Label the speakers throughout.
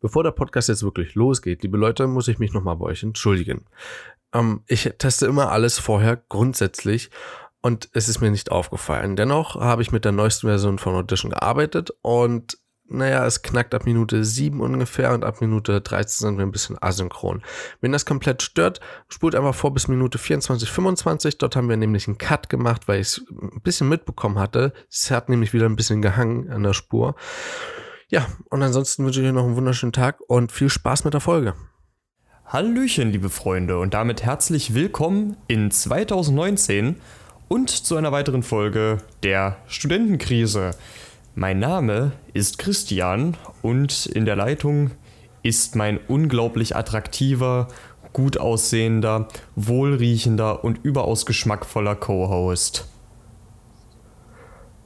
Speaker 1: Bevor der Podcast jetzt wirklich losgeht, liebe Leute, muss ich mich nochmal bei euch entschuldigen. Ähm, ich teste immer alles vorher grundsätzlich und es ist mir nicht aufgefallen. Dennoch habe ich mit der neuesten Version von Audition gearbeitet und naja, es knackt ab Minute 7 ungefähr und ab Minute 13 sind wir ein bisschen asynchron. Wenn das komplett stört, spult einfach vor bis Minute 24, 25. Dort haben wir nämlich einen Cut gemacht, weil ich es ein bisschen mitbekommen hatte. Es hat nämlich wieder ein bisschen gehangen an der Spur. Ja, und ansonsten wünsche ich euch noch einen wunderschönen Tag und viel Spaß mit der Folge.
Speaker 2: Hallöchen, liebe Freunde, und damit herzlich willkommen in 2019 und zu einer weiteren Folge der Studentenkrise. Mein Name ist Christian und in der Leitung ist mein unglaublich attraktiver, gut aussehender, wohlriechender und überaus geschmackvoller Co-Host.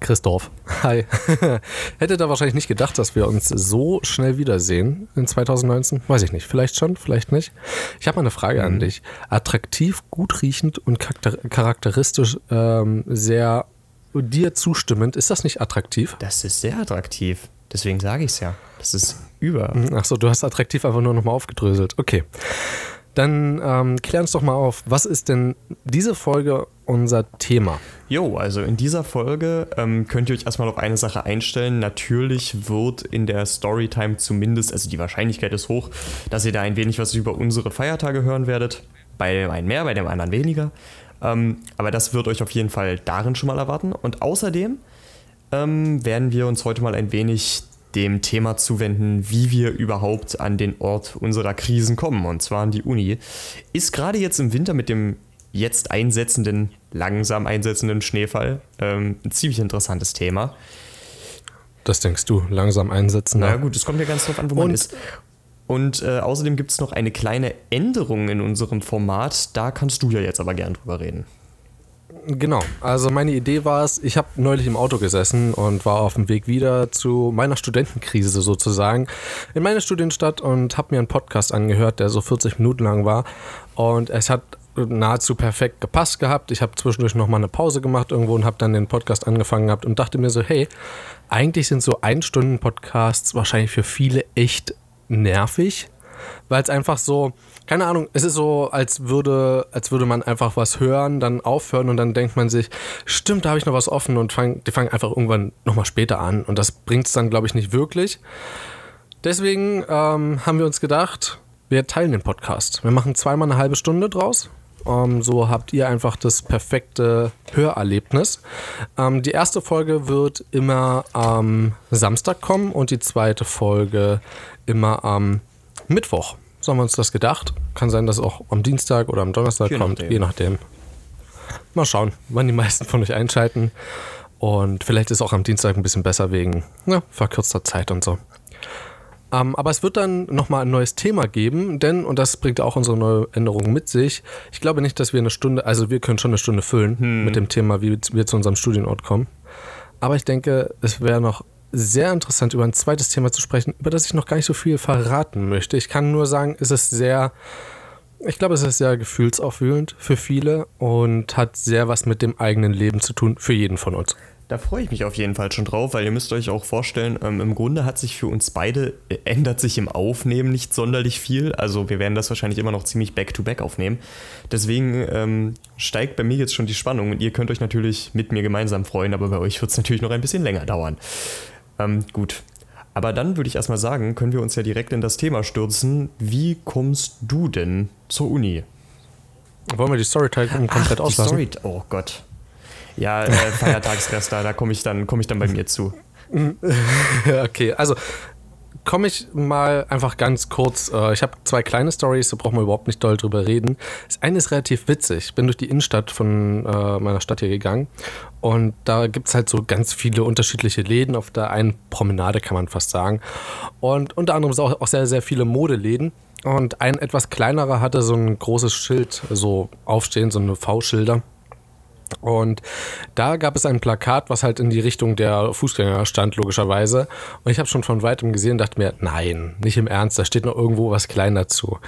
Speaker 1: Christoph. Hi. Hätte da wahrscheinlich nicht gedacht, dass wir uns so schnell wiedersehen in 2019. Weiß ich nicht. Vielleicht schon, vielleicht nicht. Ich habe mal eine Frage mhm. an dich. Attraktiv, gut riechend und charakteristisch ähm, sehr dir zustimmend. Ist das nicht attraktiv?
Speaker 2: Das ist sehr attraktiv. Deswegen sage ich es ja. Das ist über.
Speaker 1: Mhm. Achso, du hast attraktiv einfach nur nochmal aufgedröselt. Okay. Dann ähm, klär uns doch mal auf, was ist denn diese Folge unser Thema?
Speaker 2: Jo, also in dieser Folge ähm, könnt ihr euch erstmal auf eine Sache einstellen. Natürlich wird in der Storytime zumindest, also die Wahrscheinlichkeit ist hoch, dass ihr da ein wenig was über unsere Feiertage hören werdet. Bei dem einen mehr, bei dem anderen weniger. Ähm, aber das wird euch auf jeden Fall darin schon mal erwarten. Und außerdem ähm, werden wir uns heute mal ein wenig dem Thema zuwenden, wie wir überhaupt an den Ort unserer Krisen kommen, und zwar an die Uni. Ist gerade jetzt im Winter mit dem jetzt einsetzenden, langsam einsetzenden Schneefall ähm, ein ziemlich interessantes Thema.
Speaker 1: Das denkst du, langsam einsetzen?
Speaker 2: Na gut, es kommt ja ganz drauf an, wo und man ist. Und äh, außerdem gibt es noch eine kleine Änderung in unserem Format. Da kannst du ja jetzt aber gern drüber reden.
Speaker 1: Genau, also meine Idee war es, ich habe neulich im Auto gesessen und war auf dem Weg wieder zu meiner Studentenkrise sozusagen in meine Studienstadt und habe mir einen Podcast angehört, der so 40 Minuten lang war und es hat nahezu perfekt gepasst gehabt. Ich habe zwischendurch nochmal eine Pause gemacht irgendwo und habe dann den Podcast angefangen gehabt und dachte mir so, hey, eigentlich sind so Ein-Stunden-Podcasts wahrscheinlich für viele echt nervig, weil es einfach so, keine Ahnung, es ist so, als würde, als würde man einfach was hören, dann aufhören und dann denkt man sich, stimmt, da habe ich noch was offen und fang, die fangen einfach irgendwann nochmal später an und das bringt es dann, glaube ich, nicht wirklich. Deswegen ähm, haben wir uns gedacht, wir teilen den Podcast. Wir machen zweimal eine halbe Stunde draus. Ähm, so habt ihr einfach das perfekte Hörerlebnis. Ähm, die erste Folge wird immer am Samstag kommen und die zweite Folge immer am Mittwoch. So haben wir uns das gedacht. Kann sein, dass es auch am Dienstag oder am Donnerstag je kommt, nachdem. je nachdem. Mal schauen, wann die meisten von euch einschalten. Und vielleicht ist auch am Dienstag ein bisschen besser wegen ja, verkürzter Zeit und so. Ähm, aber es wird dann nochmal ein neues Thema geben, denn, und das bringt auch unsere neue Änderung mit sich, ich glaube nicht, dass wir eine Stunde, also wir können schon eine Stunde füllen hm. mit dem Thema, wie wir zu unserem Studienort kommen. Aber ich denke, es wäre noch sehr interessant, über ein zweites Thema zu sprechen, über das ich noch gar nicht so viel verraten möchte. Ich kann nur sagen, es ist sehr, ich glaube, es ist sehr gefühlsaufwühlend für viele und hat sehr was mit dem eigenen Leben zu tun, für jeden von uns.
Speaker 2: Da freue ich mich auf jeden Fall schon drauf, weil ihr müsst euch auch vorstellen, ähm, im Grunde hat sich für uns beide, äh, ändert sich im Aufnehmen nicht sonderlich viel. Also wir werden das wahrscheinlich immer noch ziemlich back-to-back -back aufnehmen. Deswegen ähm, steigt bei mir jetzt schon die Spannung und ihr könnt euch natürlich mit mir gemeinsam freuen, aber bei euch wird es natürlich noch ein bisschen länger dauern. Ähm, gut. Aber dann würde ich erstmal sagen, können wir uns ja direkt in das Thema stürzen. Wie kommst du denn zur Uni?
Speaker 1: Wollen wir die Storytime komplett Ach, auslassen? Story
Speaker 2: oh Gott. Ja, äh, Feiertagsrest, da, da komme ich, dann, komm ich dann bei mir zu.
Speaker 1: okay, also komme ich mal einfach ganz kurz. Äh, ich habe zwei kleine Stories, da brauchen wir überhaupt nicht doll drüber reden. Das eine ist relativ witzig. Ich bin durch die Innenstadt von äh, meiner Stadt hier gegangen und da gibt es halt so ganz viele unterschiedliche Läden auf der einen Promenade, kann man fast sagen. Und unter anderem auch, auch sehr, sehr viele Modeläden. Und ein etwas kleinerer hatte so ein großes Schild so aufstehen, so eine V-Schilder. Und da gab es ein Plakat, was halt in die Richtung der Fußgänger stand, logischerweise. Und ich habe schon von weitem gesehen und dachte mir, nein, nicht im Ernst, da steht noch irgendwo was klein dazu.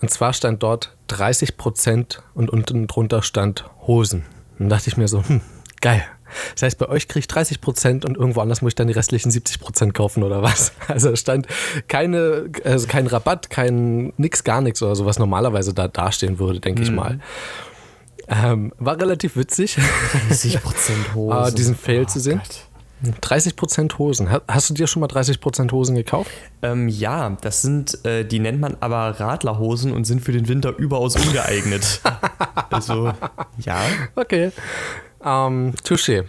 Speaker 1: Und zwar stand dort 30 Prozent und unten drunter stand Hosen. Und dachte ich mir so, hm, geil, Das heißt, bei euch kriege ich 30 Prozent und irgendwo anders muss ich dann die restlichen 70 Prozent kaufen oder was? Also es stand keine, also kein Rabatt, kein nix, gar nichts oder so, was normalerweise da dastehen würde, denke mhm. ich mal. Ähm, war relativ witzig.
Speaker 2: 30 Prozent Hosen.
Speaker 1: Ah, diesen Fail oh, zu sehen. Gott. 30% Hosen. Hast du dir schon mal 30% Hosen gekauft?
Speaker 2: Ähm, ja, das sind, äh, die nennt man aber Radlerhosen und sind für den Winter überaus ungeeignet. also, ja.
Speaker 1: Okay. Ähm, touché.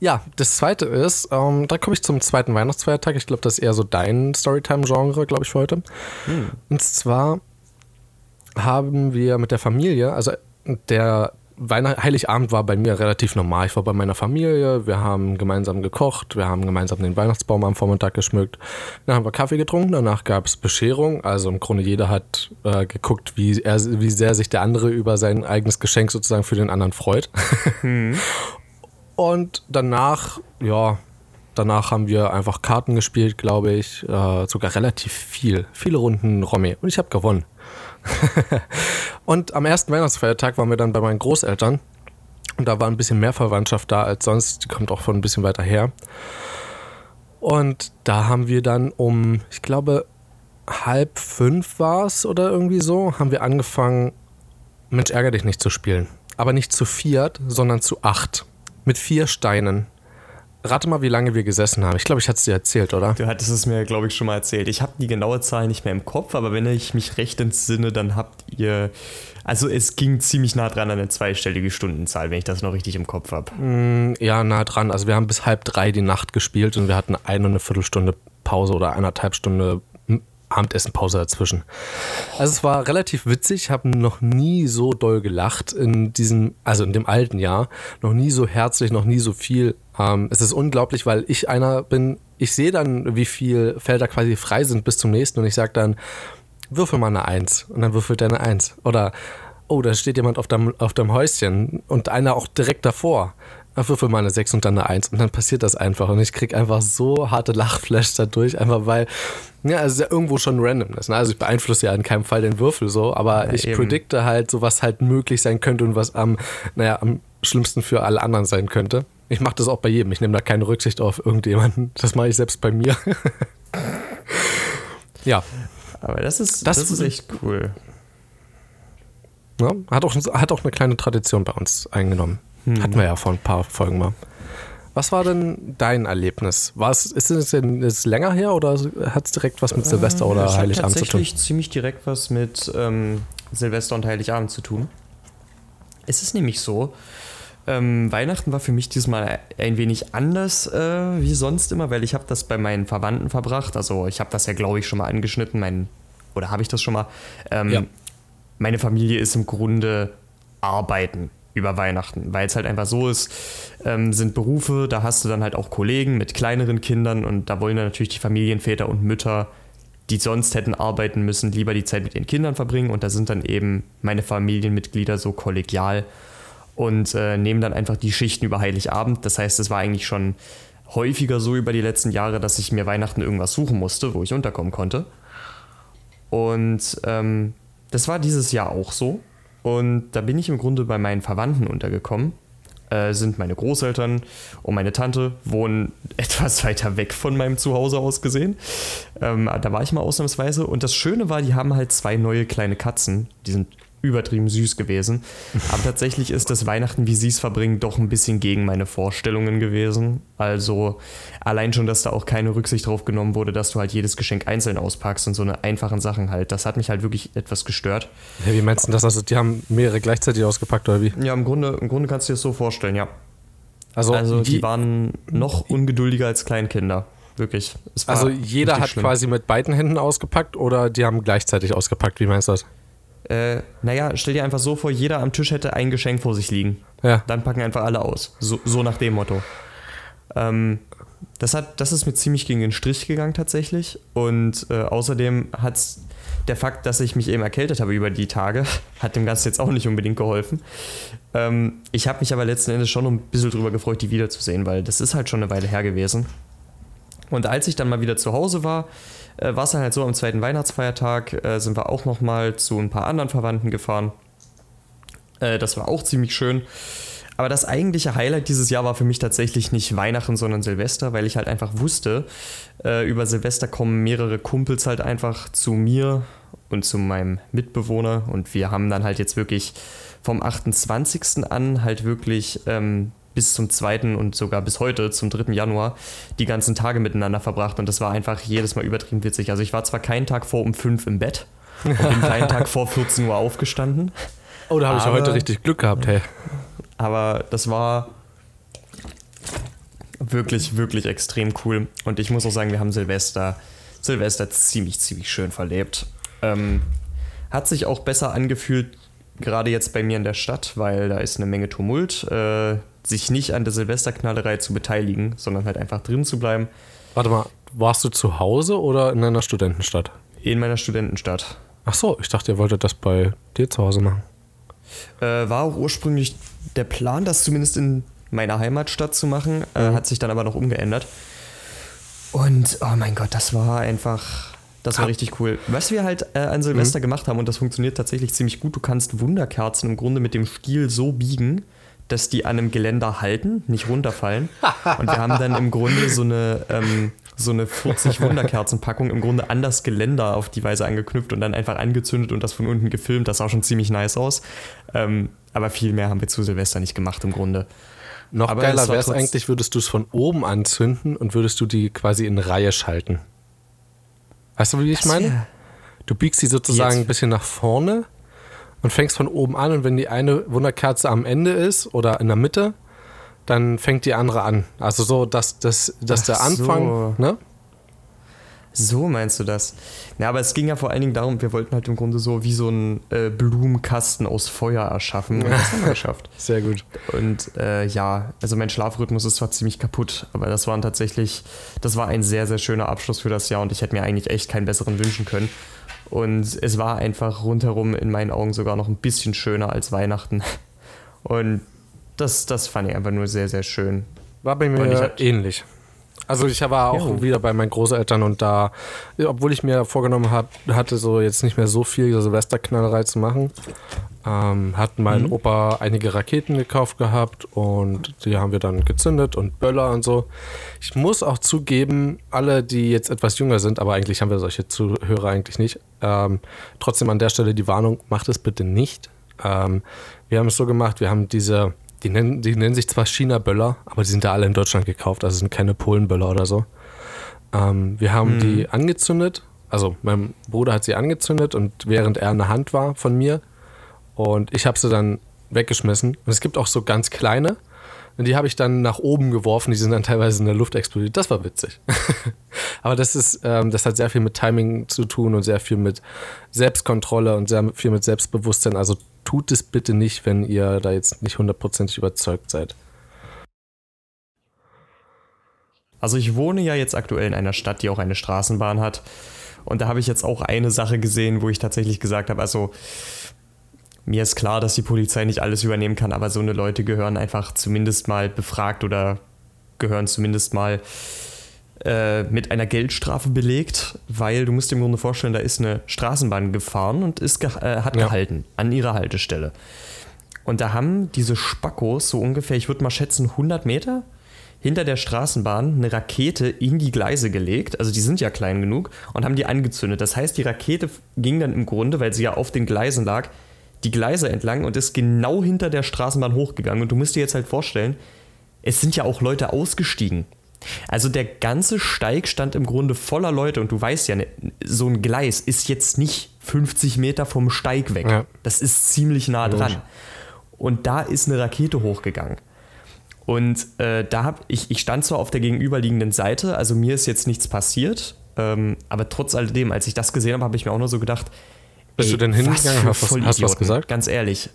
Speaker 1: Ja, das zweite ist, ähm, da komme ich zum zweiten Weihnachtsfeiertag. Ich glaube, das ist eher so dein Storytime-Genre, glaube ich, für heute. Hm. Und zwar haben wir mit der Familie, also der Weihnacht Heiligabend war bei mir relativ normal. Ich war bei meiner Familie, wir haben gemeinsam gekocht, wir haben gemeinsam den Weihnachtsbaum am Vormittag geschmückt. Dann haben wir Kaffee getrunken, danach gab es Bescherung. Also im Grunde jeder hat äh, geguckt, wie, er, wie sehr sich der andere über sein eigenes Geschenk sozusagen für den anderen freut. Mhm. Und danach, ja, danach haben wir einfach Karten gespielt, glaube ich. Äh, sogar relativ viel. Viele Runden Romy. Und ich habe gewonnen. und am ersten Weihnachtsfeiertag waren wir dann bei meinen Großeltern. Und da war ein bisschen mehr Verwandtschaft da als sonst. Die kommt auch von ein bisschen weiter her. Und da haben wir dann um, ich glaube, halb fünf war es oder irgendwie so, haben wir angefangen, Mensch, ärger dich nicht zu spielen. Aber nicht zu viert, sondern zu acht. Mit vier Steinen. Rate mal, wie lange wir gesessen haben. Ich glaube, ich hatte es dir erzählt, oder?
Speaker 2: Du hattest es mir, glaube ich, schon mal erzählt. Ich habe die genaue Zahl nicht mehr im Kopf, aber wenn ich mich recht entsinne, dann habt ihr. Also, es ging ziemlich nah dran an eine zweistellige Stundenzahl, wenn ich das noch richtig im Kopf habe.
Speaker 1: Mm, ja, nah dran. Also, wir haben bis halb drei die Nacht gespielt und wir hatten eine und eine Viertelstunde Pause oder eineinhalb Stunde Abendessenpause dazwischen. Also es war relativ witzig, ich habe noch nie so doll gelacht in diesem, also in dem alten Jahr, noch nie so herzlich, noch nie so viel. Ähm, es ist unglaublich, weil ich einer bin, ich sehe dann, wie viele Felder quasi frei sind bis zum nächsten und ich sage dann, würfel mal eine Eins und dann würfelt er eine Eins. Oder, oh, da steht jemand auf deinem, auf deinem Häuschen und einer auch direkt davor würfel mal eine 6 und dann eine 1 und dann passiert das einfach und ich krieg einfach so harte Lachflash dadurch, einfach weil, ja, es ist ja irgendwo schon Randomness. Ne? Also ich beeinflusse ja in keinem Fall den Würfel so, aber ja, ich eben. predikte halt so, was halt möglich sein könnte und was am, naja, am schlimmsten für alle anderen sein könnte. Ich mache das auch bei jedem. Ich nehme da keine Rücksicht auf irgendjemanden. Das mache ich selbst bei mir. ja.
Speaker 2: Aber das ist, das, das ist echt cool.
Speaker 1: Ja, hat, auch, hat auch eine kleine Tradition bei uns eingenommen. Hm. Hatten wir ja vor ein paar Folgen mal. Was war denn dein Erlebnis? War es, ist es denn ist länger her oder hat es direkt was mit Silvester oder äh, Heiligabend zu tun?
Speaker 2: tatsächlich ziemlich direkt was mit ähm, Silvester und Heiligabend zu tun. Es ist nämlich so, ähm, Weihnachten war für mich diesmal ein wenig anders äh, wie sonst immer, weil ich habe das bei meinen Verwandten verbracht. Also ich habe das ja, glaube ich, schon mal angeschnitten. Mein, oder habe ich das schon mal? Ähm, ja. Meine Familie ist im Grunde arbeiten über Weihnachten, weil es halt einfach so ist, ähm, sind Berufe, da hast du dann halt auch Kollegen mit kleineren Kindern und da wollen dann natürlich die Familienväter und Mütter, die sonst hätten arbeiten müssen, lieber die Zeit mit ihren Kindern verbringen und da sind dann eben meine Familienmitglieder so kollegial und äh, nehmen dann einfach die Schichten über Heiligabend. Das heißt, es war eigentlich schon häufiger so über die letzten Jahre, dass ich mir Weihnachten irgendwas suchen musste, wo ich unterkommen konnte. Und ähm, das war dieses Jahr auch so. Und da bin ich im Grunde bei meinen Verwandten untergekommen. Äh, sind meine Großeltern und meine Tante wohnen etwas weiter weg von meinem Zuhause aus gesehen. Ähm, da war ich mal ausnahmsweise. Und das Schöne war, die haben halt zwei neue kleine Katzen. Die sind übertrieben süß gewesen. Aber tatsächlich ist das Weihnachten, wie sie es verbringen, doch ein bisschen gegen meine Vorstellungen gewesen. Also allein schon, dass da auch keine Rücksicht drauf genommen wurde, dass du halt jedes Geschenk einzeln auspackst und so eine einfachen Sachen halt. Das hat mich halt wirklich etwas gestört.
Speaker 1: Ja, wie meinst du das? Also die haben mehrere gleichzeitig ausgepackt oder wie?
Speaker 2: Ja, im Grunde, im Grunde kannst du dir das so vorstellen, ja. Also, also die, die waren noch ungeduldiger als Kleinkinder. Wirklich.
Speaker 1: also jeder hat schlimm. quasi mit beiden Händen ausgepackt oder die haben gleichzeitig ausgepackt? Wie meinst du das?
Speaker 2: Äh, naja, stell dir einfach so vor, jeder am Tisch hätte ein Geschenk vor sich liegen. Ja. Dann packen einfach alle aus. So, so nach dem Motto. Ähm, das, hat, das ist mir ziemlich gegen den Strich gegangen tatsächlich. Und äh, außerdem hat der Fakt, dass ich mich eben erkältet habe über die Tage, hat dem Ganzen jetzt auch nicht unbedingt geholfen. Ähm, ich habe mich aber letzten Endes schon ein bisschen drüber gefreut, die wiederzusehen, weil das ist halt schon eine Weile her gewesen. Und als ich dann mal wieder zu Hause war, äh, war es dann halt so, am zweiten Weihnachtsfeiertag äh, sind wir auch nochmal zu ein paar anderen Verwandten gefahren. Äh, das war auch ziemlich schön. aber das eigentliche Highlight dieses Jahr war für mich tatsächlich nicht Weihnachten, sondern Silvester, weil ich halt einfach wusste, äh, über Silvester kommen mehrere Kumpels halt einfach zu mir und zu meinem Mitbewohner und wir haben dann halt jetzt wirklich vom 28. an halt wirklich ähm, bis zum 2. und sogar bis heute, zum 3. Januar, die ganzen Tage miteinander verbracht und das war einfach jedes Mal übertrieben witzig. Also ich war zwar keinen Tag vor um 5 im Bett und bin keinen Tag vor 14 Uhr aufgestanden.
Speaker 1: Oh, da habe ich ja heute richtig Glück gehabt, hey.
Speaker 2: Aber das war wirklich, wirklich extrem cool. Und ich muss auch sagen, wir haben Silvester, Silvester ziemlich, ziemlich schön verlebt. Ähm, hat sich auch besser angefühlt, gerade jetzt bei mir in der Stadt, weil da ist eine Menge Tumult. Äh, sich nicht an der Silvesterknallerei zu beteiligen, sondern halt einfach drin zu bleiben.
Speaker 1: Warte mal, warst du zu Hause oder in einer Studentenstadt?
Speaker 2: In meiner Studentenstadt.
Speaker 1: Ach so, ich dachte, ihr wolltet das bei dir zu Hause machen.
Speaker 2: Äh, war auch ursprünglich der Plan, das zumindest in meiner Heimatstadt zu machen, äh, mhm. hat sich dann aber noch umgeändert. Und oh mein Gott, das war einfach, das war richtig cool. Was wir halt äh, an Silvester mhm. gemacht haben, und das funktioniert tatsächlich ziemlich gut, du kannst Wunderkerzen im Grunde mit dem Stiel so biegen, dass die an einem Geländer halten, nicht runterfallen. Und wir haben dann im Grunde so eine, ähm, so eine 40 Wunderkerzenpackung im Grunde an das Geländer auf die Weise angeknüpft und dann einfach angezündet und das von unten gefilmt. Das sah schon ziemlich nice aus. Ähm, aber viel mehr haben wir zu Silvester nicht gemacht im Grunde.
Speaker 1: Noch aber geiler wäre es eigentlich, würdest du es von oben anzünden und würdest du die quasi in Reihe schalten. Weißt du, wie ich meine? Du biegst sie sozusagen ein bisschen nach vorne und fängst von oben an und wenn die eine Wunderkerze am Ende ist oder in der Mitte, dann fängt die andere an. Also so, dass, dass, dass der Anfang, so. ne?
Speaker 2: So meinst du das? Ja, aber es ging ja vor allen Dingen darum, wir wollten halt im Grunde so wie so einen äh, Blumenkasten aus Feuer erschaffen. Und das haben wir geschafft.
Speaker 1: Sehr gut.
Speaker 2: Und äh, ja, also mein Schlafrhythmus ist zwar ziemlich kaputt, aber das waren tatsächlich, das war ein sehr, sehr schöner Abschluss für das Jahr und ich hätte mir eigentlich echt keinen besseren wünschen können. Und es war einfach rundherum in meinen Augen sogar noch ein bisschen schöner als Weihnachten. Und das, das fand ich einfach nur sehr, sehr schön.
Speaker 1: War bei mir ähnlich. Also ich war auch ja. wieder bei meinen Großeltern und da, obwohl ich mir vorgenommen hab, hatte, so jetzt nicht mehr so viel Silvesterknallerei zu machen, ähm, hat mein mhm. Opa einige Raketen gekauft gehabt und die haben wir dann gezündet und Böller und so. Ich muss auch zugeben, alle, die jetzt etwas jünger sind, aber eigentlich haben wir solche Zuhörer eigentlich nicht, ähm, trotzdem an der Stelle die Warnung, macht es bitte nicht. Ähm, wir haben es so gemacht, wir haben diese die nennen, die nennen sich zwar China-Böller, aber die sind da alle in Deutschland gekauft, also sind keine Polen-Böller oder so. Ähm, wir haben hm. die angezündet, also mein Bruder hat sie angezündet und während er in der Hand war von mir und ich habe sie dann weggeschmissen. Und es gibt auch so ganz kleine, und die habe ich dann nach oben geworfen, die sind dann teilweise in der Luft explodiert. Das war witzig. Aber das ist, ähm, das hat sehr viel mit Timing zu tun und sehr viel mit Selbstkontrolle und sehr viel mit Selbstbewusstsein. Also tut es bitte nicht, wenn ihr da jetzt nicht hundertprozentig überzeugt seid.
Speaker 2: Also ich wohne ja jetzt aktuell in einer Stadt, die auch eine Straßenbahn hat. Und da habe ich jetzt auch eine Sache gesehen, wo ich tatsächlich gesagt habe, also mir ist klar, dass die Polizei nicht alles übernehmen kann, aber so eine Leute gehören einfach zumindest mal befragt oder gehören zumindest mal äh, mit einer Geldstrafe belegt, weil du musst dir im Grunde vorstellen, da ist eine Straßenbahn gefahren und ist ge äh, hat ja. gehalten an ihrer Haltestelle. Und da haben diese Spackos so ungefähr, ich würde mal schätzen, 100 Meter hinter der Straßenbahn eine Rakete in die Gleise gelegt. Also die sind ja klein genug und haben die angezündet. Das heißt, die Rakete ging dann im Grunde, weil sie ja auf den Gleisen lag, die Gleise entlang und ist genau hinter der Straßenbahn hochgegangen. Und du musst dir jetzt halt vorstellen, es sind ja auch Leute ausgestiegen. Also der ganze Steig stand im Grunde voller Leute und du weißt ja, ne, so ein Gleis ist jetzt nicht 50 Meter vom Steig weg. Ja. Das ist ziemlich nah dran. Und da ist eine Rakete hochgegangen. Und äh, da habe ich, ich stand zwar auf der gegenüberliegenden Seite, also mir ist jetzt nichts passiert, ähm, aber trotz alledem, als ich das gesehen habe, habe ich mir auch nur so gedacht,
Speaker 1: bist ey, du denn hingegangen?
Speaker 2: Hast, hast du was gesagt? Ganz ehrlich.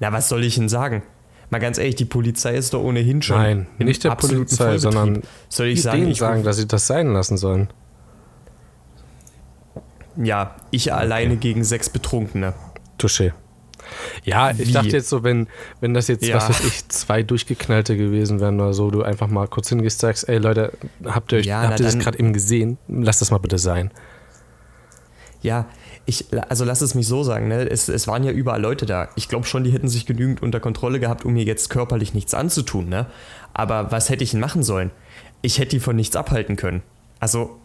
Speaker 2: Na, was soll ich denn sagen? Mal ganz ehrlich, die Polizei ist doch ohnehin schon.
Speaker 1: Nein, nicht der Polizei, sondern
Speaker 2: soll ich sagen,
Speaker 1: ich sagen, dass sie das sein lassen sollen.
Speaker 2: Ja, ich okay. alleine gegen sechs Betrunkene.
Speaker 1: Touché. Ja, ich Wie? dachte jetzt so, wenn, wenn das jetzt, ja. was weiß ich, zwei durchgeknallte gewesen wären oder so, du einfach mal kurz hingehst, sagst, ey Leute, habt ihr, euch, ja, habt ihr das gerade eben gesehen? Lass das mal bitte sein.
Speaker 2: Ja, ich, also lass es mich so sagen, ne? es, es waren ja überall Leute da. Ich glaube schon, die hätten sich genügend unter Kontrolle gehabt, um mir jetzt körperlich nichts anzutun. Ne? Aber was hätte ich denn machen sollen? Ich hätte die von nichts abhalten können. Also,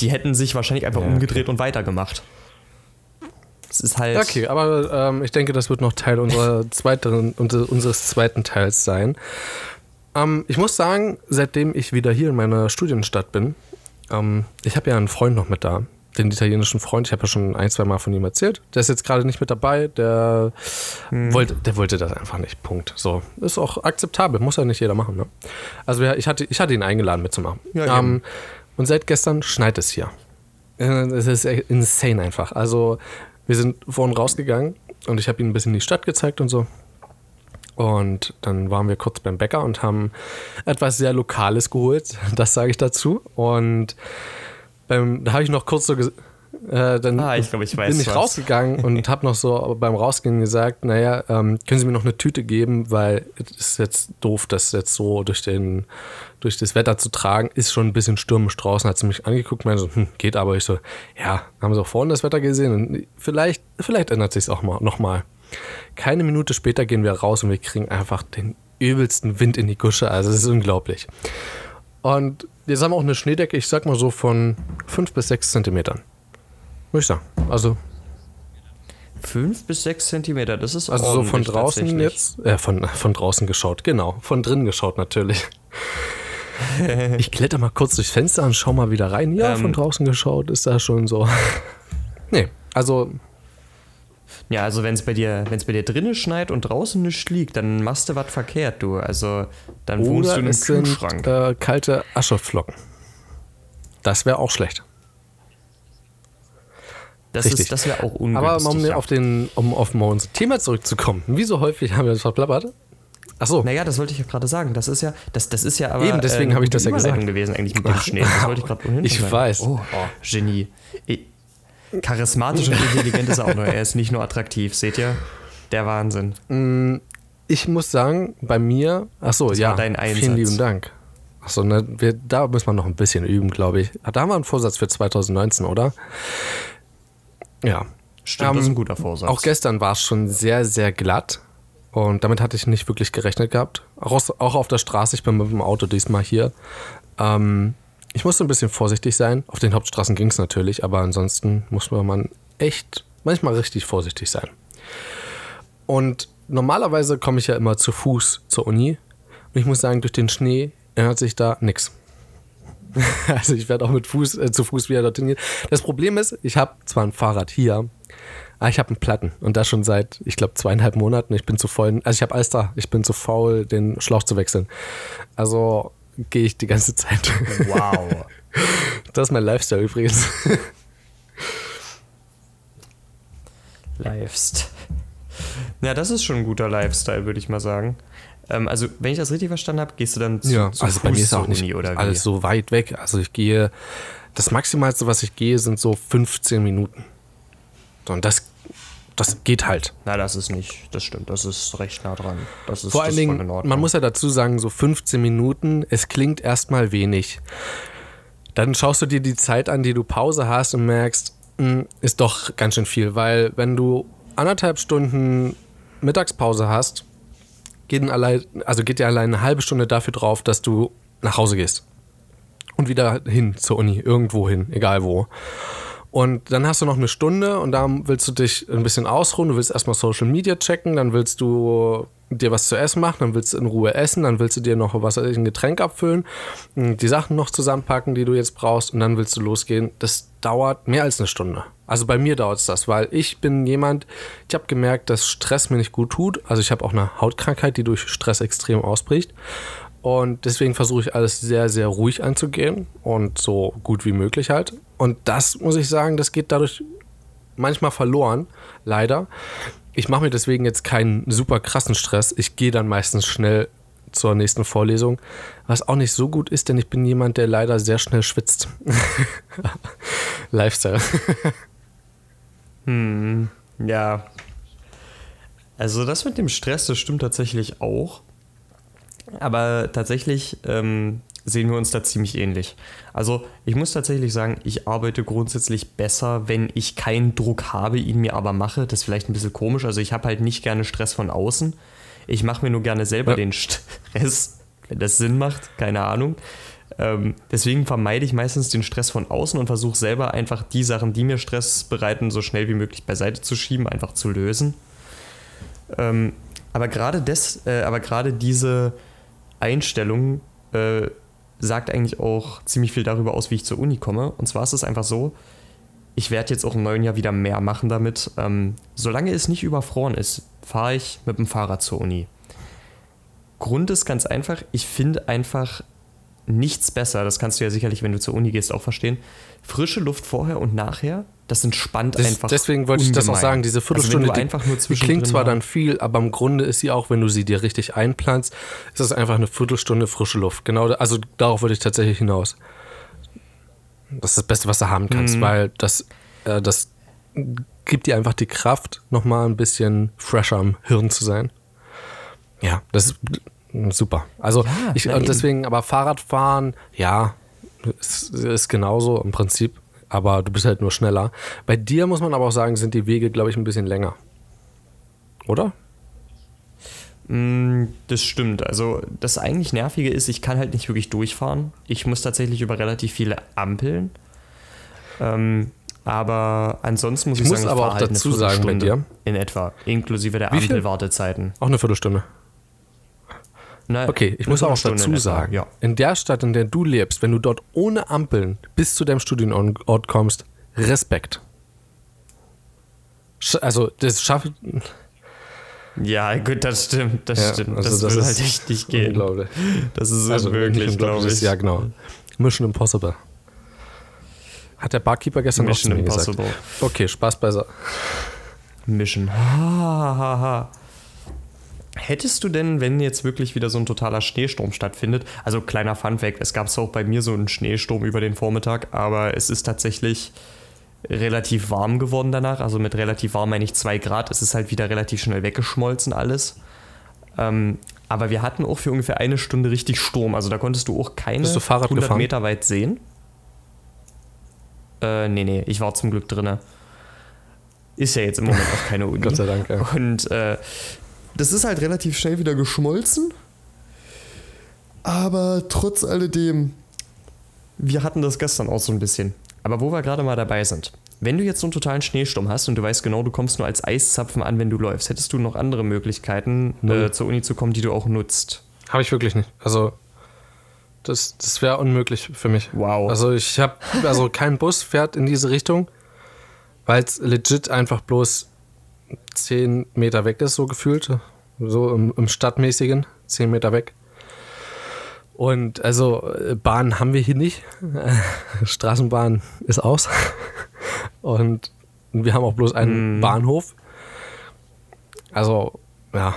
Speaker 2: die hätten sich wahrscheinlich einfach ja, umgedreht okay. und weitergemacht.
Speaker 1: Es ist halt. Okay, aber ähm, ich denke, das wird noch Teil unserer zweiteren, unseres zweiten Teils sein. Ähm, ich muss sagen, seitdem ich wieder hier in meiner Studienstadt bin, ähm, ich habe ja einen Freund noch mit da, den italienischen Freund. Ich habe ja schon ein, zwei Mal von ihm erzählt. Der ist jetzt gerade nicht mit dabei. Der, hm. wollte, der wollte das einfach nicht. Punkt. So. Ist auch akzeptabel. Muss ja nicht jeder machen. Ne? Also ich hatte, ich hatte ihn eingeladen mitzumachen. Ja, ähm, und seit gestern schneit es hier. Äh, es ist insane einfach. Also wir sind vorhin rausgegangen und ich habe ihm ein bisschen die Stadt gezeigt und so. Und dann waren wir kurz beim Bäcker und haben etwas sehr Lokales geholt. Das sage ich dazu. Und ähm, da habe ich noch kurz so äh, dann ah, ich glaub, ich bin ich was. rausgegangen und habe noch so beim Rausgehen gesagt, naja, ähm, können Sie mir noch eine Tüte geben, weil es ist jetzt doof, das jetzt so durch, den, durch das Wetter zu tragen. Ist schon ein bisschen stürmisch draußen, hat sie mich angeguckt, meinte so, hm, geht aber. Ich so, ja, haben Sie auch vorhin das Wetter gesehen und vielleicht, vielleicht ändert sich es auch mal, nochmal. Keine Minute später gehen wir raus und wir kriegen einfach den übelsten Wind in die Gusche. Also es ist unglaublich. Und jetzt haben wir auch eine Schneedecke, ich sag mal so von 5 bis 6 Zentimetern. Würde ich sagen. Also.
Speaker 2: 5 bis 6 Zentimeter, das ist
Speaker 1: Also so von draußen jetzt, äh, von, von draußen geschaut, genau. Von drinnen geschaut natürlich. ich kletter mal kurz durchs Fenster und schau mal wieder rein. Ja, ähm, von draußen geschaut ist da schon so. nee, also
Speaker 2: ja, also wenn es bei dir, wenn es bei dir drinnen schneit und draußen nichts liegt, dann machst du was verkehrt, du. Also dann Oder wohnst du in einem Kühlschrank.
Speaker 1: Sind, äh, kalte Ascheflocken. Das wäre auch schlecht.
Speaker 2: Das, Richtig. das wäre auch ungünstig.
Speaker 1: Aber um, auf den, um auf unser Thema zurückzukommen, wie so häufig haben wir das verplappert.
Speaker 2: Achso. Naja, das wollte ich ja gerade sagen. Das ist ja, das, das ist ja aber.
Speaker 1: Eben, deswegen äh, habe ich das ja gesagt.
Speaker 2: gewesen, eigentlich mit dem Schnee. Das wollte ich gerade
Speaker 1: Ich sagen. weiß.
Speaker 2: Oh, oh, Genie. Ich, Charismatisch und intelligent ist er auch nur. Er ist nicht nur attraktiv, seht ihr? Der Wahnsinn.
Speaker 1: Mm, ich muss sagen, bei mir, achso, ja, dein vielen lieben Dank. Achso, ne, wir, da müssen wir noch ein bisschen üben, glaube ich. Da haben wir einen Vorsatz für 2019, oder? Ja.
Speaker 2: Stimmt, um, das ist ein guter Vorsatz.
Speaker 1: Auch gestern war es schon sehr, sehr glatt. Und damit hatte ich nicht wirklich gerechnet gehabt. Auch, auch auf der Straße, ich bin mit dem Auto diesmal hier. Ähm, ich musste ein bisschen vorsichtig sein. Auf den Hauptstraßen ging es natürlich, aber ansonsten muss man echt manchmal richtig vorsichtig sein. Und normalerweise komme ich ja immer zu Fuß zur Uni. Und ich muss sagen, durch den Schnee ändert sich da nichts. Also ich werde auch mit Fuß, äh, zu Fuß wieder dorthin gehen. Das Problem ist, ich habe zwar ein Fahrrad hier, aber ich habe einen Platten und das schon seit, ich glaube, zweieinhalb Monaten. Ich bin zu voll, also ich habe alles da. Ich bin zu faul, den Schlauch zu wechseln. Also gehe ich die ganze Zeit.
Speaker 2: Wow.
Speaker 1: Das ist mein Lifestyle übrigens.
Speaker 2: Lifestyle. Ja, das ist schon ein guter Lifestyle, würde ich mal sagen. Ähm, also, wenn ich das richtig verstanden habe, gehst du dann
Speaker 1: zu, ja, zu also Fuß bei mir ist auch nicht Uni, oder alles wie? so weit weg. Also ich gehe, das Maximalste, was ich gehe, sind so 15 Minuten. Und das das geht halt.
Speaker 2: Na, das ist nicht, das stimmt, das ist recht nah dran. Das ist,
Speaker 1: Vor allen Dingen, man muss ja dazu sagen, so 15 Minuten, es klingt erstmal wenig. Dann schaust du dir die Zeit an, die du Pause hast und merkst, mh, hm, ist doch ganz schön viel, weil wenn du anderthalb Stunden Mittagspause hast, geht, allein, also geht dir allein eine halbe Stunde dafür drauf, dass du nach Hause gehst. Und wieder hin zur Uni, irgendwo hin, egal wo. Und dann hast du noch eine Stunde und da willst du dich ein bisschen ausruhen. Du willst erstmal Social Media checken, dann willst du dir was zu essen machen, dann willst du in Ruhe essen, dann willst du dir noch was ein Getränk abfüllen, die Sachen noch zusammenpacken, die du jetzt brauchst und dann willst du losgehen. Das dauert mehr als eine Stunde. Also bei mir dauert es das, weil ich bin jemand, ich habe gemerkt, dass Stress mir nicht gut tut. Also ich habe auch eine Hautkrankheit, die durch Stress extrem ausbricht. Und deswegen versuche ich alles sehr, sehr ruhig anzugehen und so gut wie möglich halt. Und das muss ich sagen, das geht dadurch manchmal verloren, leider. Ich mache mir deswegen jetzt keinen super krassen Stress. Ich gehe dann meistens schnell zur nächsten Vorlesung, was auch nicht so gut ist, denn ich bin jemand, der leider sehr schnell schwitzt. Lifestyle.
Speaker 2: hm, ja. Also das mit dem Stress, das stimmt tatsächlich auch. Aber tatsächlich ähm, sehen wir uns da ziemlich ähnlich. Also ich muss tatsächlich sagen, ich arbeite grundsätzlich besser, wenn ich keinen Druck habe, ihn mir aber mache. Das ist vielleicht ein bisschen komisch. Also ich habe halt nicht gerne Stress von außen. Ich mache mir nur gerne selber ja. den Stress, wenn das Sinn macht, keine Ahnung. Ähm, deswegen vermeide ich meistens den Stress von außen und versuche selber einfach die Sachen, die mir Stress bereiten, so schnell wie möglich beiseite zu schieben, einfach zu lösen. Ähm, aber gerade äh, aber gerade diese Einstellung äh, sagt eigentlich auch ziemlich viel darüber aus, wie ich zur Uni komme. Und zwar ist es einfach so, ich werde jetzt auch im neuen Jahr wieder mehr machen damit. Ähm, solange es nicht überfroren ist, fahre ich mit dem Fahrrad zur Uni. Grund ist ganz einfach, ich finde einfach nichts besser, das kannst du ja sicherlich, wenn du zur Uni gehst, auch verstehen. Frische Luft vorher und nachher, das entspannt das, einfach.
Speaker 1: Deswegen wollte ungemein. ich das auch sagen, diese Viertelstunde, also einfach nur die klingt zwar dann viel, aber im Grunde ist sie auch, wenn du sie dir richtig einplanst, ist es einfach eine Viertelstunde frische Luft. Genau, also darauf würde ich tatsächlich hinaus. Das ist das Beste, was du haben kannst, mhm. weil das, äh, das gibt dir einfach die Kraft, nochmal ein bisschen fresher am Hirn zu sein. Ja, das ist super. Also ja, ich, und deswegen, aber Fahrradfahren, ja, ist, ist genauso im Prinzip, aber du bist halt nur schneller. Bei dir muss man aber auch sagen, sind die Wege, glaube ich, ein bisschen länger. Oder?
Speaker 2: Mm, das stimmt. Also das eigentlich Nervige ist, ich kann halt nicht wirklich durchfahren. Ich muss tatsächlich über relativ viele Ampeln. Ähm, aber ansonsten muss ich, ich muss sagen,
Speaker 1: aber auch halt dazu sagen bei dir.
Speaker 2: In etwa, inklusive der Ampelwartezeiten.
Speaker 1: Auch eine Viertelstunde. Nein, okay, ich muss auch dazu sagen, ja. in der Stadt, in der du lebst, wenn du dort ohne Ampeln bis zu deinem Studienort kommst, Respekt. Also, das schafft.
Speaker 2: Ja, gut, das stimmt, das ja, stimmt. Also das, das würde halt echt nicht gehen.
Speaker 1: Unglaublich.
Speaker 2: Das ist also unmöglich, glaube ich.
Speaker 1: Ja, genau. Mission Impossible. Hat der Barkeeper gestern Mission auch zu mir Impossible. gesagt. Okay, Spaß beiseite.
Speaker 2: Mission. Ha, ha, ha. Hättest du denn, wenn jetzt wirklich wieder so ein totaler Schneesturm stattfindet, also kleiner Funfact, es gab es auch bei mir so einen Schneesturm über den Vormittag, aber es ist tatsächlich relativ warm geworden danach, also mit relativ warm meine ich 2 Grad, es ist halt wieder relativ schnell weggeschmolzen alles. Ähm, aber wir hatten auch für ungefähr eine Stunde richtig Sturm, also da konntest du auch keine
Speaker 1: du 100 gefahren?
Speaker 2: Meter weit sehen. Äh, nee, nee, ich war zum Glück drinne. Ist ja jetzt im Moment auch keine Uni.
Speaker 1: Gott sei Dank. Ja.
Speaker 2: Und äh, das ist halt relativ schnell wieder geschmolzen. Aber trotz alledem, wir hatten das gestern auch so ein bisschen. Aber wo wir gerade mal dabei sind. Wenn du jetzt so einen totalen Schneesturm hast und du weißt genau, du kommst nur als Eiszapfen an, wenn du läufst, hättest du noch andere Möglichkeiten, äh, zur Uni zu kommen, die du auch nutzt?
Speaker 1: Habe ich wirklich nicht. Also, das, das wäre unmöglich für mich.
Speaker 2: Wow.
Speaker 1: Also, ich habe, also kein Bus fährt in diese Richtung, weil es legit einfach bloß zehn Meter weg ist, so gefühlt. So im, im Stadtmäßigen, zehn Meter weg. Und also Bahn haben wir hier nicht. Straßenbahn ist aus. Und wir haben auch bloß einen mm. Bahnhof. Also, ja.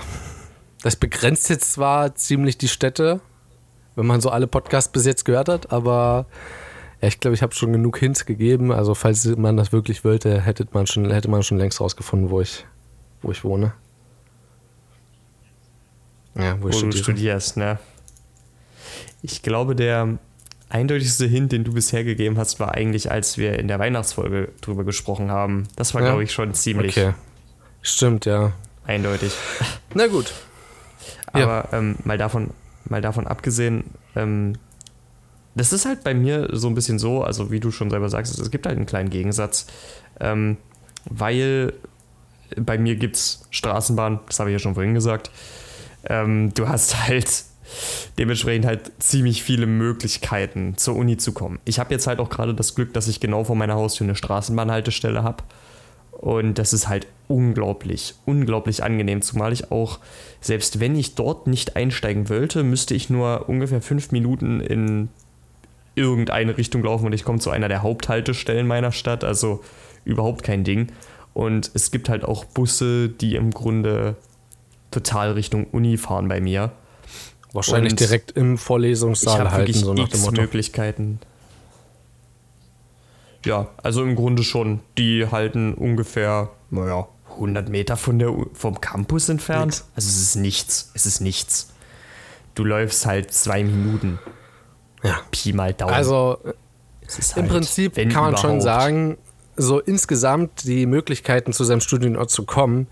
Speaker 1: Das begrenzt jetzt zwar ziemlich die Städte, wenn man so alle Podcasts bis jetzt gehört hat, aber ja, ich glaube, ich habe schon genug Hints gegeben. Also, falls man das wirklich wollte, hätte man schon, hätte man schon längst rausgefunden, wo ich, wo ich wohne.
Speaker 2: Ja, wo, wo du studierst, ne? Ich glaube, der eindeutigste Hint, den du bisher gegeben hast, war eigentlich, als wir in der Weihnachtsfolge drüber gesprochen haben. Das war, ja? glaube ich, schon ziemlich.
Speaker 1: Okay. Stimmt, ja.
Speaker 2: Eindeutig.
Speaker 1: Na gut.
Speaker 2: Aber ja. ähm, mal, davon, mal davon abgesehen, ähm, das ist halt bei mir so ein bisschen so, also wie du schon selber sagst, es gibt halt einen kleinen Gegensatz, ähm, weil bei mir gibt es Straßenbahn, das habe ich ja schon vorhin gesagt. Ähm, du hast halt dementsprechend halt ziemlich viele Möglichkeiten zur Uni zu kommen. Ich habe jetzt halt auch gerade das Glück, dass ich genau vor meiner Haustür eine Straßenbahnhaltestelle habe. Und das ist halt unglaublich, unglaublich angenehm, zumal ich auch, selbst wenn ich dort nicht einsteigen wollte, müsste ich nur ungefähr fünf Minuten in irgendeine Richtung laufen und ich komme zu einer der Haupthaltestellen meiner Stadt, also überhaupt kein Ding. Und es gibt halt auch Busse, die im Grunde total Richtung Uni fahren bei mir.
Speaker 1: Wahrscheinlich und direkt im Vorlesungssaal halten, so nach dem Motto.
Speaker 2: Möglichkeiten. Ja, also im Grunde schon. Die halten ungefähr, naja, 100 Meter von der, vom Campus entfernt. Nix. Also es ist nichts. Es ist nichts. Du läufst halt zwei Minuten. Ja. Pi mal Daumen.
Speaker 1: Also halt, im Prinzip kann man überhaupt. schon sagen, so insgesamt die Möglichkeiten zu seinem Studienort zu kommen,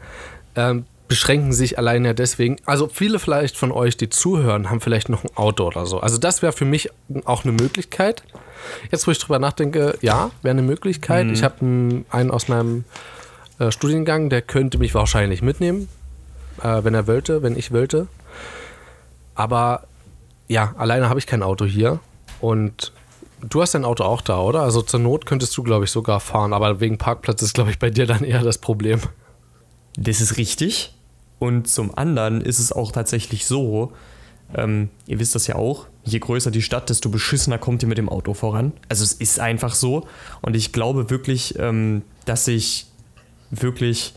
Speaker 1: ähm, beschränken sich alleine deswegen. Also viele vielleicht von euch, die zuhören, haben vielleicht noch ein Auto oder so. Also das wäre für mich auch eine Möglichkeit. Jetzt, wo ich drüber nachdenke, ja, wäre eine Möglichkeit. Mhm. Ich habe einen aus meinem äh, Studiengang, der könnte mich wahrscheinlich mitnehmen, äh, wenn er wollte, wenn ich wollte. Aber ja, alleine habe ich kein Auto hier. Und du hast dein Auto auch da, oder? Also zur Not könntest du, glaube ich, sogar fahren. Aber wegen Parkplatz ist, glaube ich, bei dir dann eher das Problem.
Speaker 2: Das ist richtig. Und zum anderen ist es auch tatsächlich so, ähm, ihr wisst das ja auch, je größer die Stadt, desto beschissener kommt ihr mit dem Auto voran. Also es ist einfach so. Und ich glaube wirklich, ähm, dass ich wirklich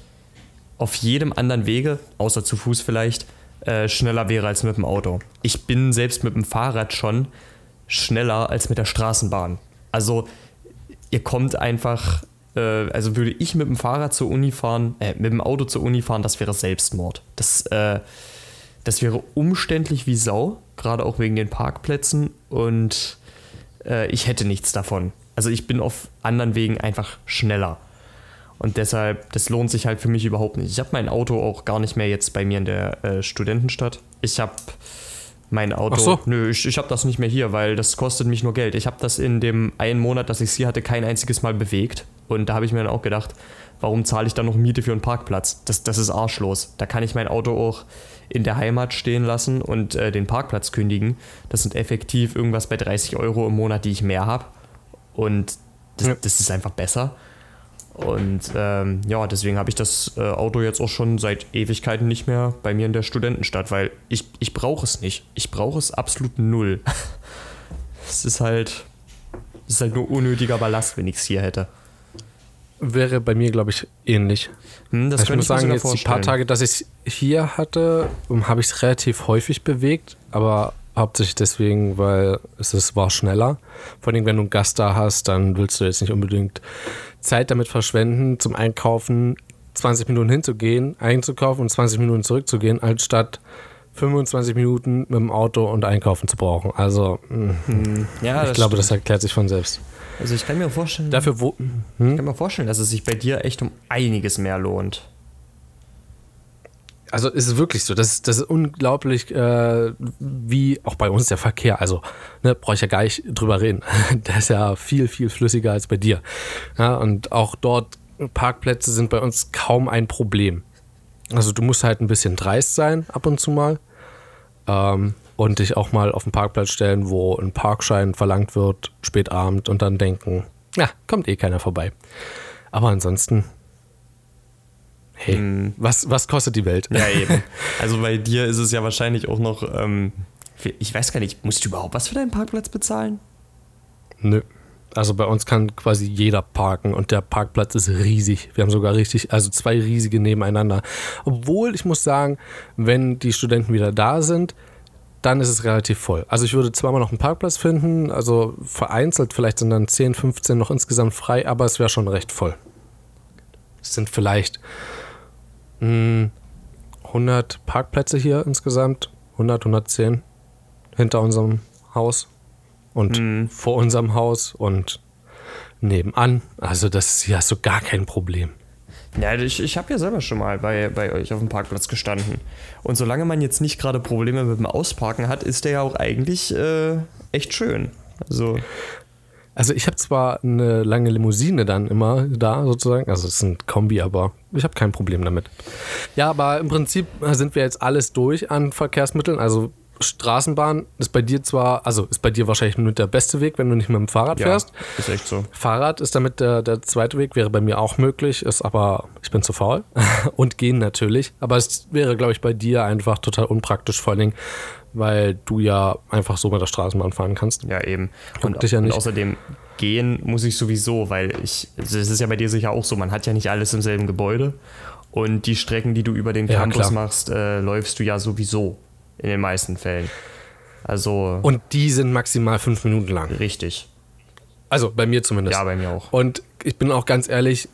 Speaker 2: auf jedem anderen Wege, außer zu Fuß vielleicht, äh, schneller wäre als mit dem Auto. Ich bin selbst mit dem Fahrrad schon schneller als mit der Straßenbahn. Also ihr kommt einfach, äh, also würde ich mit dem Fahrrad zur Uni fahren, äh, mit dem Auto zur Uni fahren, das wäre Selbstmord. Das, äh, das wäre umständlich wie Sau, gerade auch wegen den Parkplätzen und äh, ich hätte nichts davon. Also ich bin auf anderen Wegen einfach schneller. Und deshalb, das lohnt sich halt für mich überhaupt nicht. Ich habe mein Auto auch gar nicht mehr jetzt bei mir in der äh, Studentenstadt. Ich habe mein Auto. Ach so. Nö, ich, ich habe das nicht mehr hier, weil das kostet mich nur Geld. Ich habe das in dem einen Monat, dass ich sie hatte, kein einziges Mal bewegt. Und da habe ich mir dann auch gedacht, warum zahle ich dann noch Miete für einen Parkplatz? Das, das ist arschlos. Da kann ich mein Auto auch in der Heimat stehen lassen und äh, den Parkplatz kündigen. Das sind effektiv irgendwas bei 30 Euro im Monat, die ich mehr habe. Und das, ja. das ist einfach besser. Und ähm, ja, deswegen habe ich das äh, Auto jetzt auch schon seit Ewigkeiten nicht mehr bei mir in der Studentenstadt, weil ich, ich brauche es nicht. Ich brauche es absolut null. es ist halt, es ist halt nur unnötiger Ballast, wenn ich es hier hätte.
Speaker 1: Wäre bei mir, glaube ich, ähnlich. Hm, das also ich muss ich sagen, jetzt die paar Tage, dass ich es hier hatte, habe ich es relativ häufig bewegt, aber hauptsächlich deswegen, weil es ist, war schneller. Vor allem, wenn du einen Gast da hast, dann willst du jetzt nicht unbedingt Zeit damit verschwenden, zum Einkaufen 20 Minuten hinzugehen, einzukaufen und 20 Minuten zurückzugehen, anstatt 25 Minuten mit dem Auto und einkaufen zu brauchen. Also, hm, ja, ich glaube, stimmt. das erklärt sich von selbst.
Speaker 2: Also ich kann mir vorstellen,
Speaker 1: dafür wo,
Speaker 2: hm? ich kann mir vorstellen, dass es sich bei dir echt um einiges mehr lohnt.
Speaker 1: Also ist es wirklich so. Das, das ist unglaublich, äh, wie auch bei uns der Verkehr. Also ne, brauche ich ja gar nicht drüber reden. Der ist ja viel, viel flüssiger als bei dir. Ja, und auch dort Parkplätze sind bei uns kaum ein Problem. Also du musst halt ein bisschen dreist sein ab und zu mal ähm, und dich auch mal auf den Parkplatz stellen, wo ein Parkschein verlangt wird, spät Abend und dann denken, ja, kommt eh keiner vorbei. Aber ansonsten hey, hm. was, was kostet die Welt?
Speaker 2: Ja, eben. Also bei dir ist es ja wahrscheinlich auch noch, ähm, ich weiß gar nicht, musst du überhaupt was für deinen Parkplatz bezahlen?
Speaker 1: Nö. Also bei uns kann quasi jeder parken und der Parkplatz ist riesig. Wir haben sogar richtig, also zwei riesige nebeneinander. Obwohl ich muss sagen, wenn die Studenten wieder da sind, dann ist es relativ voll. Also ich würde zweimal noch einen Parkplatz finden, also vereinzelt, vielleicht sind dann 10, 15 noch insgesamt frei, aber es wäre schon recht voll. Es sind vielleicht 100 hm, Parkplätze hier insgesamt, 100, 110 hinter unserem Haus und mhm. vor unserem Haus und nebenan. Also das hier hast du gar kein Problem.
Speaker 2: Ja, ich, ich habe ja selber schon mal bei, bei euch auf dem Parkplatz gestanden. Und solange man jetzt nicht gerade Probleme mit dem Ausparken hat, ist der ja auch eigentlich äh, echt schön. Also
Speaker 1: also ich habe zwar eine lange Limousine dann immer da sozusagen, also es ist ein Kombi, aber ich habe kein Problem damit. Ja, aber im Prinzip sind wir jetzt alles durch an Verkehrsmitteln. Also Straßenbahn ist bei dir zwar, also ist bei dir wahrscheinlich nur der beste Weg, wenn du nicht mit dem Fahrrad fährst.
Speaker 2: Ja, ist echt so.
Speaker 1: Fahrrad ist damit der, der zweite Weg, wäre bei mir auch möglich, ist aber, ich bin zu faul. und gehen natürlich. Aber es wäre, glaube ich, bei dir einfach total unpraktisch, vor allen Dingen, weil du ja einfach so mit der Straßenbahn fahren kannst.
Speaker 2: Ja, eben. Und, dich ja und außerdem gehen muss ich sowieso, weil ich, es ist ja bei dir sicher auch so, man hat ja nicht alles im selben Gebäude. Und die Strecken, die du über den ja, Campus klar. machst, äh, läufst du ja sowieso in den meisten Fällen. Also.
Speaker 1: Und die sind maximal fünf Minuten lang.
Speaker 2: Richtig.
Speaker 1: Also bei mir zumindest.
Speaker 2: Ja, bei mir auch.
Speaker 1: Und ich bin auch ganz ehrlich,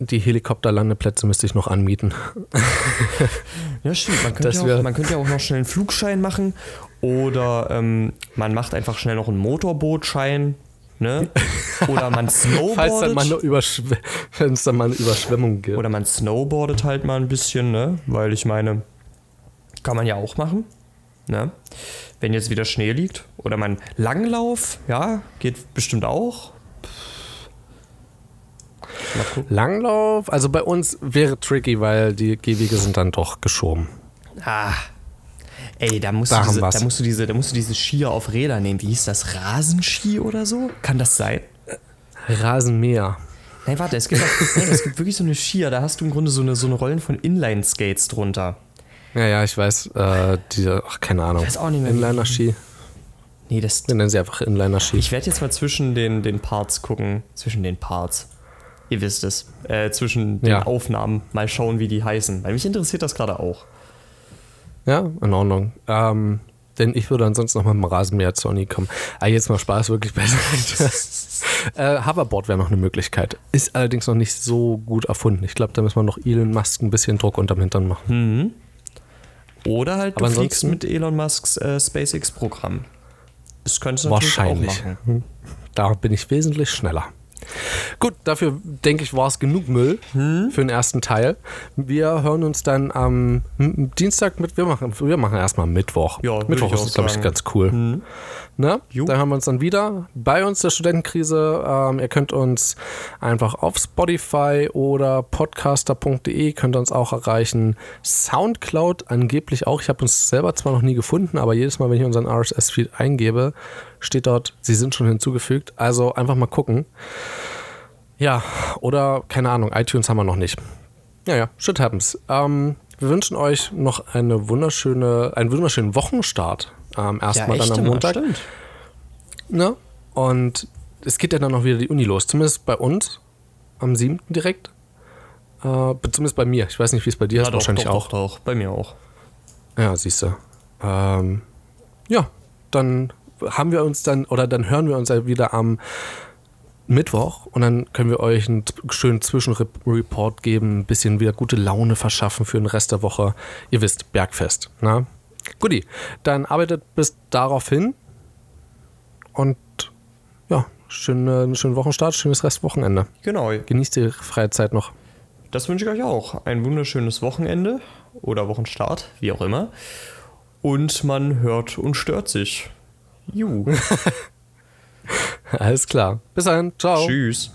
Speaker 1: die Helikopterlandeplätze müsste ich noch anmieten.
Speaker 2: ja, stimmt. Man könnte, ja auch, man könnte ja auch noch schnell einen Flugschein machen Oder ähm, man macht einfach schnell noch einen Motorbootschein. Ne? Oder man
Speaker 1: Falls dann mal
Speaker 2: snowboardet.
Speaker 1: eine Überschw wenn es dann mal eine Überschwemmung gibt.
Speaker 2: Oder man snowboardet halt mal ein bisschen, ne? Weil ich meine, kann man ja auch machen. Ne? Wenn jetzt wieder Schnee liegt. Oder man Langlauf, ja, geht bestimmt auch.
Speaker 1: Langlauf, also bei uns wäre tricky, weil die Gehwege sind dann doch geschoben.
Speaker 2: Ah. Ey, da musst,
Speaker 1: Da
Speaker 2: du diese, da, musst du diese, da musst du diese Skier auf Räder nehmen. Wie hieß das? Rasenski oder so? Kann das sein?
Speaker 1: Rasenmäher.
Speaker 2: Nein, warte, es gibt, auch, nein, es gibt wirklich so eine Skier, da hast du im Grunde so eine, so eine Rollen von Inline-Skates drunter.
Speaker 1: Ja, ja, ich weiß, äh, diese, ach, keine Ahnung.
Speaker 2: weiß auch nicht mehr,
Speaker 1: Inliner-Ski.
Speaker 2: Nee, das.
Speaker 1: Wir nennen sie einfach Inliner-Ski.
Speaker 2: Ich werde jetzt mal zwischen den, den Parts gucken. Zwischen den Parts. Ihr wisst es. Äh, zwischen den
Speaker 1: Ja.
Speaker 2: Aufnahmen mal schauen, wie die heißen. Weil mich interessiert das gerade auch.
Speaker 1: Ja, in Ordnung. Ähm, denn ich würde ansonsten noch mal mit dem Rasenmäher zur Uni kommen. Ah, jetzt mal Spaß, wirklich beiseite. äh, Hoverboard wäre noch eine Möglichkeit. Ist allerdings noch nicht so gut erfunden. Ich glaube, da müssen wir noch Elon Musk ein bisschen Druck unterm Hintern machen.
Speaker 2: Oder halt du
Speaker 1: Aber
Speaker 2: fliegst mit Elon Musks äh, SpaceX-Programm. Das könntest du natürlich
Speaker 1: Wahrscheinlich.
Speaker 2: auch machen.
Speaker 1: Da bin ich wesentlich schneller. Gut, dafür denke ich, war es genug Müll
Speaker 2: Hm?
Speaker 1: für den ersten Teil. Wir hören uns dann am Dienstag mit. Wir machen, wir machen erstmal Mittwoch.
Speaker 2: Ja,
Speaker 1: Mittwoch ist, glaube ich.
Speaker 2: Hm?
Speaker 1: ganz cool. Ne?
Speaker 2: Jo.
Speaker 1: Da hören wir uns dann wieder bei uns der Studentenkrise. Ähm, ihr könnt uns einfach auf Spotify oder podcaster.de könnt ihr uns auch erreichen. Soundcloud angeblich auch. Ich habe uns selber zwar noch nie gefunden, aber jedes Mal, wenn ich unseren RSS-Feed eingebe, steht dort, sie sind schon hinzugefügt. Also einfach mal gucken. Ja, oder keine Ahnung, iTunes haben wir noch nicht. Ja, ja, shit happens. Ähm, wir wünschen euch noch eine wunderschöne, einen wunderschönen Wochenstart. Ähm, erstmal dann am Montag.
Speaker 2: Stimmt.
Speaker 1: Ne? Und es geht ja dann auch wieder die Uni los. Zumindest bei uns am 7. direkt. Äh, zumindest bei mir. Ich weiß nicht, wie es bei dir ist.
Speaker 2: Ja, doch,
Speaker 1: Wahrscheinlich
Speaker 2: doch,
Speaker 1: auch.
Speaker 2: Doch, doch, bei mir auch.
Speaker 1: Ja, siehst du. Ähm, ja, dann haben wir uns dann, oder dann hören wir uns ja wieder am Mittwoch und dann können wir euch einen schönen Zwischenreport geben, ein bisschen wieder gute Laune verschaffen für den Rest der Woche. Ihr wisst, Bergfest. Na? Guti, dann arbeitet bis darauf hin und ja, schöne, einen schönen Wochenstart, schönes Restwochenende.
Speaker 2: Genau.
Speaker 1: Genießt die freie Zeit noch.
Speaker 2: Das wünsche ich euch auch. Ein wunderschönes Wochenende oder Wochenstart, wie auch immer. Und man hört und stört sich. Ju.
Speaker 1: Alles klar. Bis dann. Ciao.
Speaker 2: Tschüss.